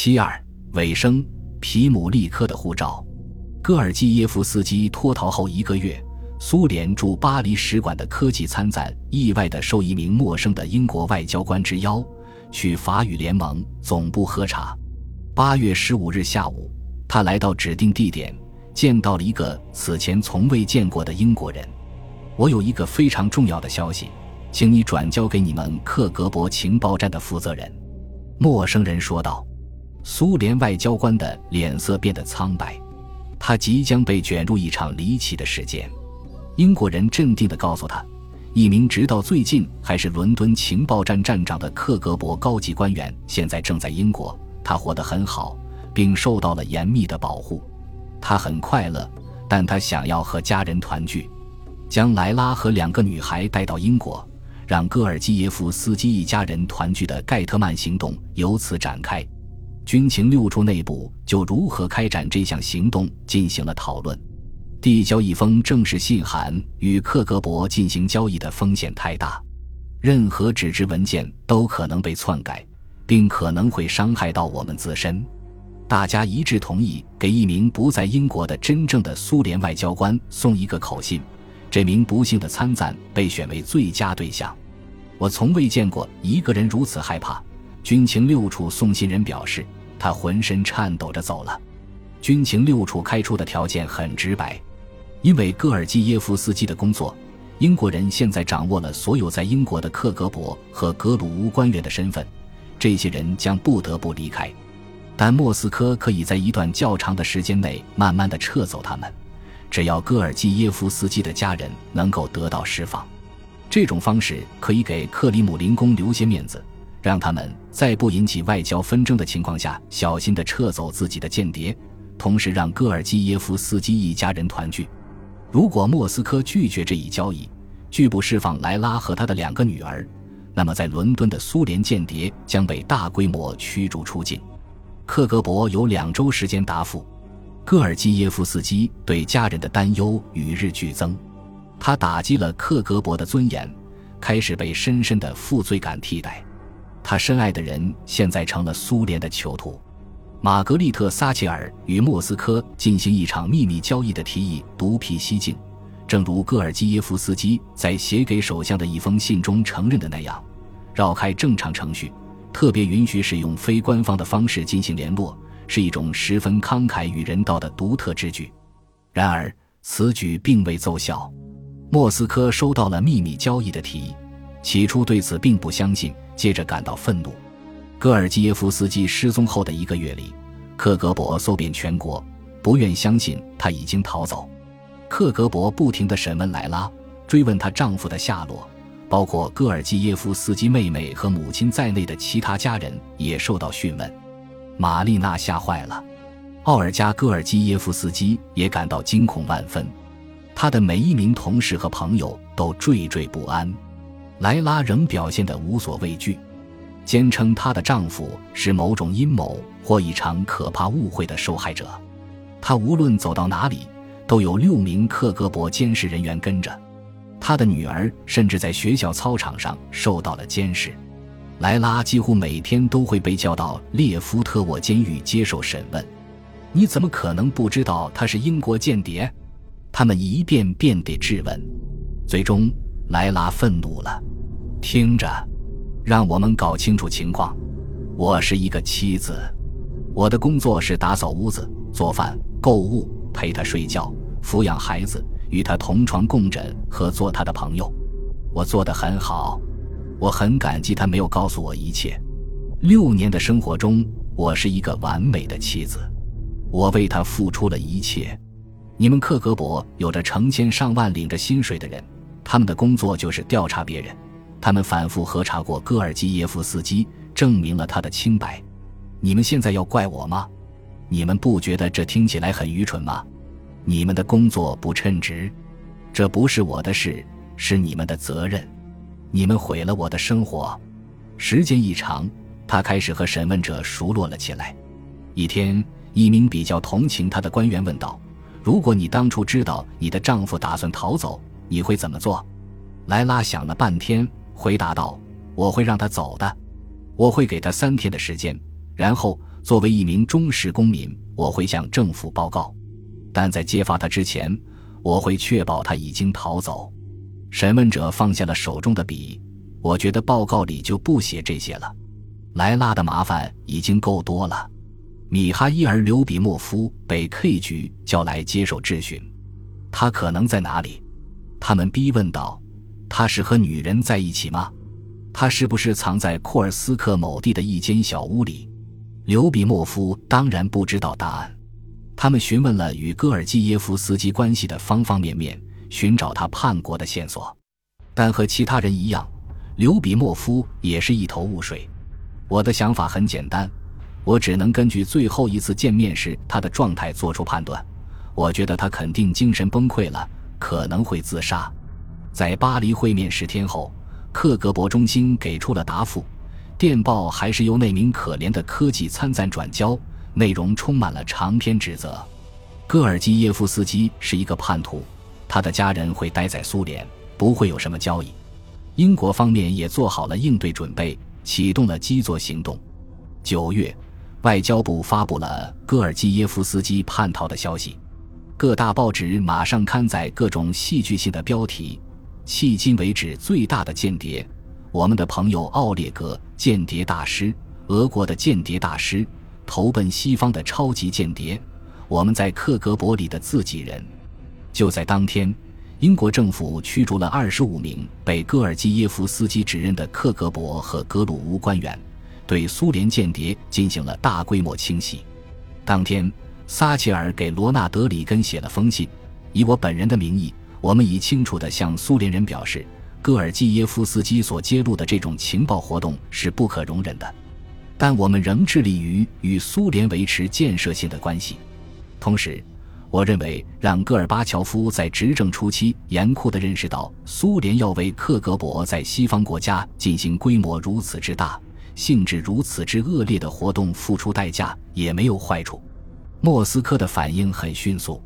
七二尾声，皮姆利科的护照。戈尔基耶夫斯基脱逃后一个月，苏联驻巴黎使馆的科技参赞意外地受一名陌生的英国外交官之邀，去法语联盟总部喝茶。八月十五日下午，他来到指定地点，见到了一个此前从未见过的英国人。我有一个非常重要的消息，请你转交给你们克格勃情报站的负责人。”陌生人说道。苏联外交官的脸色变得苍白。他即将被卷入一场离奇的事件。英国人镇定地告诉他，一名直到最近还是伦敦情报站站长的克格勃高级官员现在正在英国，他活得很好，并受到了严密的保护。他很快乐，但他想要和家人团聚。将莱拉和两个女孩带到英国，让戈尔基耶夫斯基一家人团聚的盖特曼行动由此展开。军情六处内部就如何开展这项行动进行了讨论。递交一封正式信函与克格勃进行交易的风险太大，任何纸质文件都可能被篡改，并可能会伤害到我们自身。大家一致同意给一名不在英国的真正的苏联外交官送一个口信。这名不幸的参赞被选为最佳对象。我从未见过一个人如此害怕。军情六处送信人表示。他浑身颤抖着走了。军情六处开出的条件很直白，因为戈尔基耶夫斯基的工作，英国人现在掌握了所有在英国的克格勃和格鲁乌官员的身份，这些人将不得不离开。但莫斯科可以在一段较长的时间内慢慢的撤走他们，只要戈尔基耶夫斯基的家人能够得到释放。这种方式可以给克里姆林宫留些面子。让他们在不引起外交纷争的情况下，小心地撤走自己的间谍，同时让戈尔基耶夫斯基一家人团聚。如果莫斯科拒绝这一交易，拒不释放莱拉和他的两个女儿，那么在伦敦的苏联间谍将被大规模驱逐出境。克格勃有两周时间答复。戈尔基耶夫斯基对家人的担忧与日俱增，他打击了克格勃的尊严，开始被深深的负罪感替代。他深爱的人现在成了苏联的囚徒。玛格丽特·撒切尔与莫斯科进行一场秘密交易的提议独辟蹊径，正如戈尔基耶夫斯基在写给首相的一封信中承认的那样，绕开正常程序，特别允许使用非官方的方式进行联络，是一种十分慷慨与人道的独特之举。然而，此举并未奏效。莫斯科收到了秘密交易的提议，起初对此并不相信。接着感到愤怒。戈尔基耶夫斯基失踪后的一个月里，克格勃搜遍全国，不愿相信他已经逃走。克格勃不停地审问莱拉，追问她丈夫的下落，包括戈尔基耶夫斯基妹妹和母亲在内的其他家人也受到讯问。玛丽娜吓坏了，奥尔加·戈尔基耶夫斯基也感到惊恐万分，他的每一名同事和朋友都惴惴不安。莱拉仍表现得无所畏惧，坚称她的丈夫是某种阴谋或一场可怕误会的受害者。她无论走到哪里，都有六名克格勃监视人员跟着。她的女儿甚至在学校操场上受到了监视。莱拉几乎每天都会被叫到列夫特沃监狱接受审问。你怎么可能不知道他是英国间谍？他们一遍遍地质问。最终。莱拉愤怒了，听着，让我们搞清楚情况。我是一个妻子，我的工作是打扫屋子、做饭、购物、陪他睡觉、抚养孩子、与他同床共枕和做他的朋友。我做得很好，我很感激他没有告诉我一切。六年的生活中，我是一个完美的妻子，我为他付出了一切。你们克格勃有着成千上万领着薪水的人。他们的工作就是调查别人，他们反复核查过戈尔基耶夫斯基，证明了他的清白。你们现在要怪我吗？你们不觉得这听起来很愚蠢吗？你们的工作不称职，这不是我的事，是你们的责任。你们毁了我的生活。时间一长，他开始和审问者熟络了起来。一天，一名比较同情他的官员问道：“如果你当初知道你的丈夫打算逃走？”你会怎么做？莱拉想了半天，回答道：“我会让他走的，我会给他三天的时间，然后作为一名忠实公民，我会向政府报告，但在揭发他之前，我会确保他已经逃走。审问者放下了手中的笔，我觉得报告里就不写这些了。莱拉的麻烦已经够多了。米哈伊尔·刘比莫夫被 K 局叫来接受质询，他可能在哪里？他们逼问道：“他是和女人在一起吗？他是不是藏在库尔斯克某地的一间小屋里？”刘比莫夫当然不知道答案。他们询问了与戈尔基耶夫斯基关系的方方面面，寻找他叛国的线索，但和其他人一样，刘比莫夫也是一头雾水。我的想法很简单。我只能根据最后一次见面时他的状态做出判断。我觉得他肯定精神崩溃了，可能会自杀。在巴黎会面十天后，克格勃中心给出了答复。电报还是由那名可怜的科技参赞转交，内容充满了长篇指责。戈尔基耶夫斯基是一个叛徒，他的家人会待在苏联，不会有什么交易。英国方面也做好了应对准备，启动了基座行动。九月。外交部发布了戈尔基耶夫斯基叛逃的消息，各大报纸马上刊载各种戏剧性的标题：“迄今为止最大的间谍，我们的朋友奥列格间谍大师，俄国的间谍大师，投奔西方的超级间谍，我们在克格勃里的自己人。”就在当天，英国政府驱逐了二十五名被戈尔基耶夫斯基指认的克格勃和格鲁乌官员。对苏联间谍进行了大规模清洗。当天，撒切尔给罗纳德·里根写了封信，以我本人的名义，我们已清楚地向苏联人表示，戈尔基耶夫斯基所揭露的这种情报活动是不可容忍的。但我们仍致力于与苏联维持建设性的关系。同时，我认为让戈尔巴乔夫在执政初期严酷地认识到苏联要为克格勃在西方国家进行规模如此之大。性质如此之恶劣的活动付出代价也没有坏处。莫斯科的反应很迅速，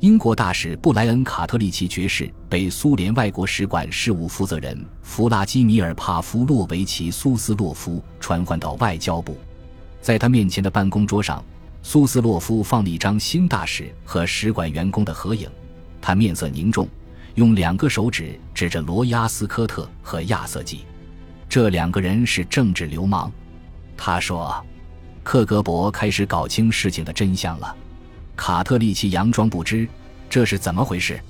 英国大使布莱恩·卡特利奇爵士被苏联外国使馆事务负责人弗拉基米尔·帕夫洛维奇·苏斯洛夫传唤到外交部，在他面前的办公桌上，苏斯洛夫放了一张新大使和使馆员工的合影。他面色凝重，用两个手指指着罗亚斯科特和亚瑟基。这两个人是政治流氓，他说：“克格勃开始搞清事情的真相了。”卡特利奇佯装不知，这是怎么回事？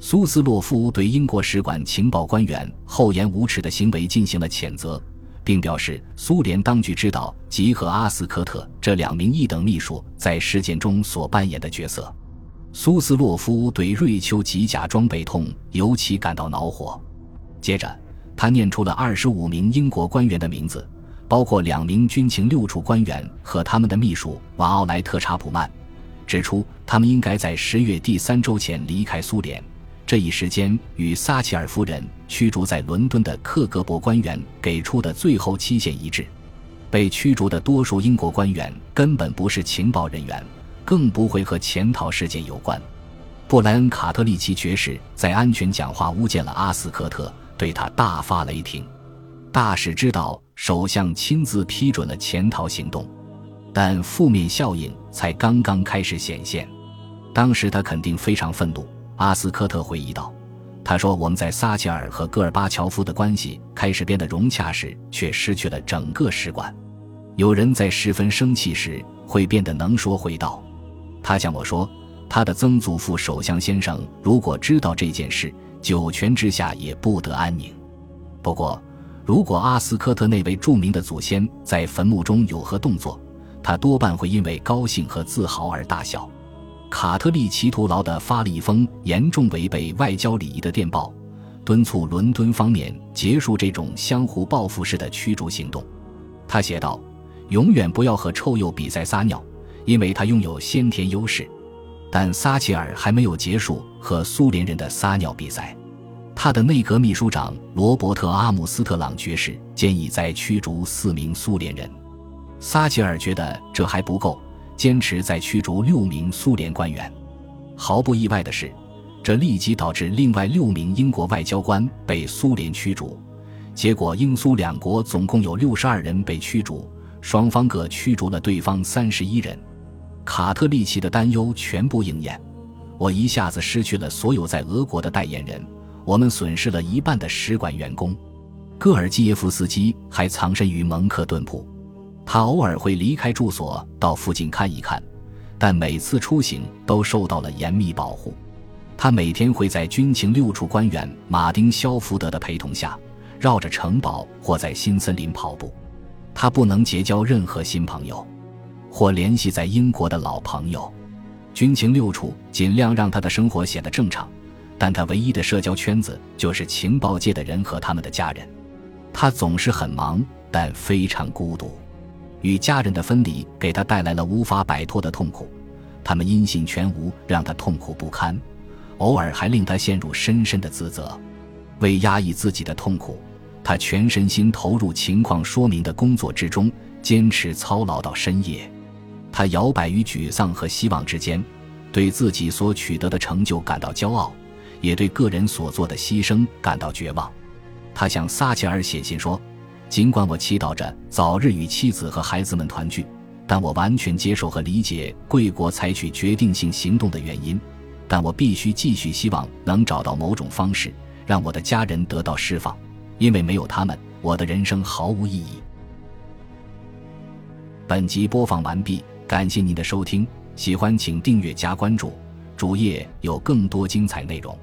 苏斯洛夫对英国使馆情报官员厚颜无耻的行为进行了谴责，并表示苏联当局知道吉和阿斯科特这两名一等秘书在事件中所扮演的角色。苏斯洛夫对瑞秋吉假装背痛尤其感到恼火，接着。他念出了二十五名英国官员的名字，包括两名军情六处官员和他们的秘书瓦奥莱特·查普曼，指出他们应该在十月第三周前离开苏联。这一时间与撒切尔夫人驱逐在伦敦的克格勃官员给出的最后期限一致。被驱逐的多数英国官员根本不是情报人员，更不会和潜逃事件有关。布莱恩·卡特利奇爵士在安全讲话诬陷了阿斯科特。对他大发雷霆，大使知道首相亲自批准了潜逃行动，但负面效应才刚刚开始显现。当时他肯定非常愤怒。阿斯科特回忆道：“他说我们在撒切尔和戈尔巴乔夫的关系开始变得融洽时，却失去了整个使馆。有人在十分生气时会变得能说会道。他向我说，他的曾祖父首相先生如果知道这件事。”九泉之下也不得安宁。不过，如果阿斯科特那位著名的祖先在坟墓中有何动作，他多半会因为高兴和自豪而大笑。卡特利奇徒劳地发了一封严重违背外交礼仪的电报，敦促伦敦方面结束这种相互报复式的驱逐行动。他写道：“永远不要和臭鼬比赛撒尿，因为他拥有先天优势。”但撒切尔还没有结束和苏联人的撒尿比赛，他的内阁秘书长罗伯特·阿姆斯特朗爵士建议再驱逐四名苏联人。撒切尔觉得这还不够，坚持再驱逐六名苏联官员。毫不意外的是，这立即导致另外六名英国外交官被苏联驱逐。结果，英苏两国总共有六十二人被驱逐，双方各驱逐了对方三十一人。卡特利奇的担忧全部应验，我一下子失去了所有在俄国的代言人，我们损失了一半的使馆员工。戈尔基耶夫斯基还藏身于蒙克顿堡，他偶尔会离开住所到附近看一看，但每次出行都受到了严密保护。他每天会在军情六处官员马丁·肖福德的陪同下，绕着城堡或在新森林跑步。他不能结交任何新朋友。或联系在英国的老朋友，军情六处尽量让他的生活显得正常，但他唯一的社交圈子就是情报界的人和他们的家人。他总是很忙，但非常孤独。与家人的分离给他带来了无法摆脱的痛苦，他们音信全无，让他痛苦不堪，偶尔还令他陷入深深的自责。为压抑自己的痛苦，他全身心投入情况说明的工作之中，坚持操劳到深夜。他摇摆于沮丧和希望之间，对自己所取得的成就感到骄傲，也对个人所做的牺牲感到绝望。他向撒切尔写信说：“尽管我祈祷着早日与妻子和孩子们团聚，但我完全接受和理解贵国采取决定性行动的原因。但我必须继续希望能找到某种方式，让我的家人得到释放，因为没有他们，我的人生毫无意义。”本集播放完毕。感谢您的收听，喜欢请订阅加关注，主页有更多精彩内容。